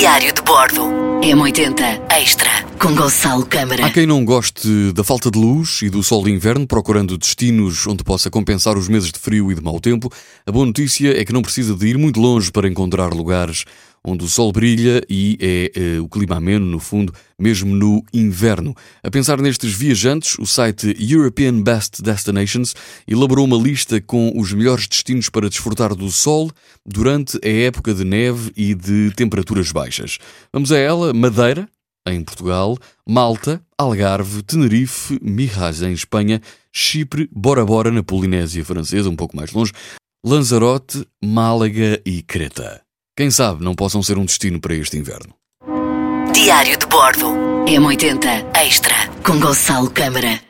Diário de Bordo. M80 Extra com Gonçalo Câmara. Há quem não goste da falta de luz e do sol de inverno, procurando destinos onde possa compensar os meses de frio e de mau tempo. A boa notícia é que não precisa de ir muito longe para encontrar lugares onde o sol brilha e é, é o clima ameno, no fundo, mesmo no inverno. A pensar nestes viajantes, o site European Best Destinations elaborou uma lista com os melhores destinos para desfrutar do sol durante a época de neve e de temperaturas baixas. Vamos a ela: Madeira, em Portugal, Malta, Algarve, Tenerife, Mirras em Espanha, Chipre, Bora Bora na Polinésia Francesa, um pouco mais longe, Lanzarote, Málaga e Creta. Quem sabe não possam ser um destino para este inverno. Diário de Bordo. M80 Extra com Gonçalo Câmara.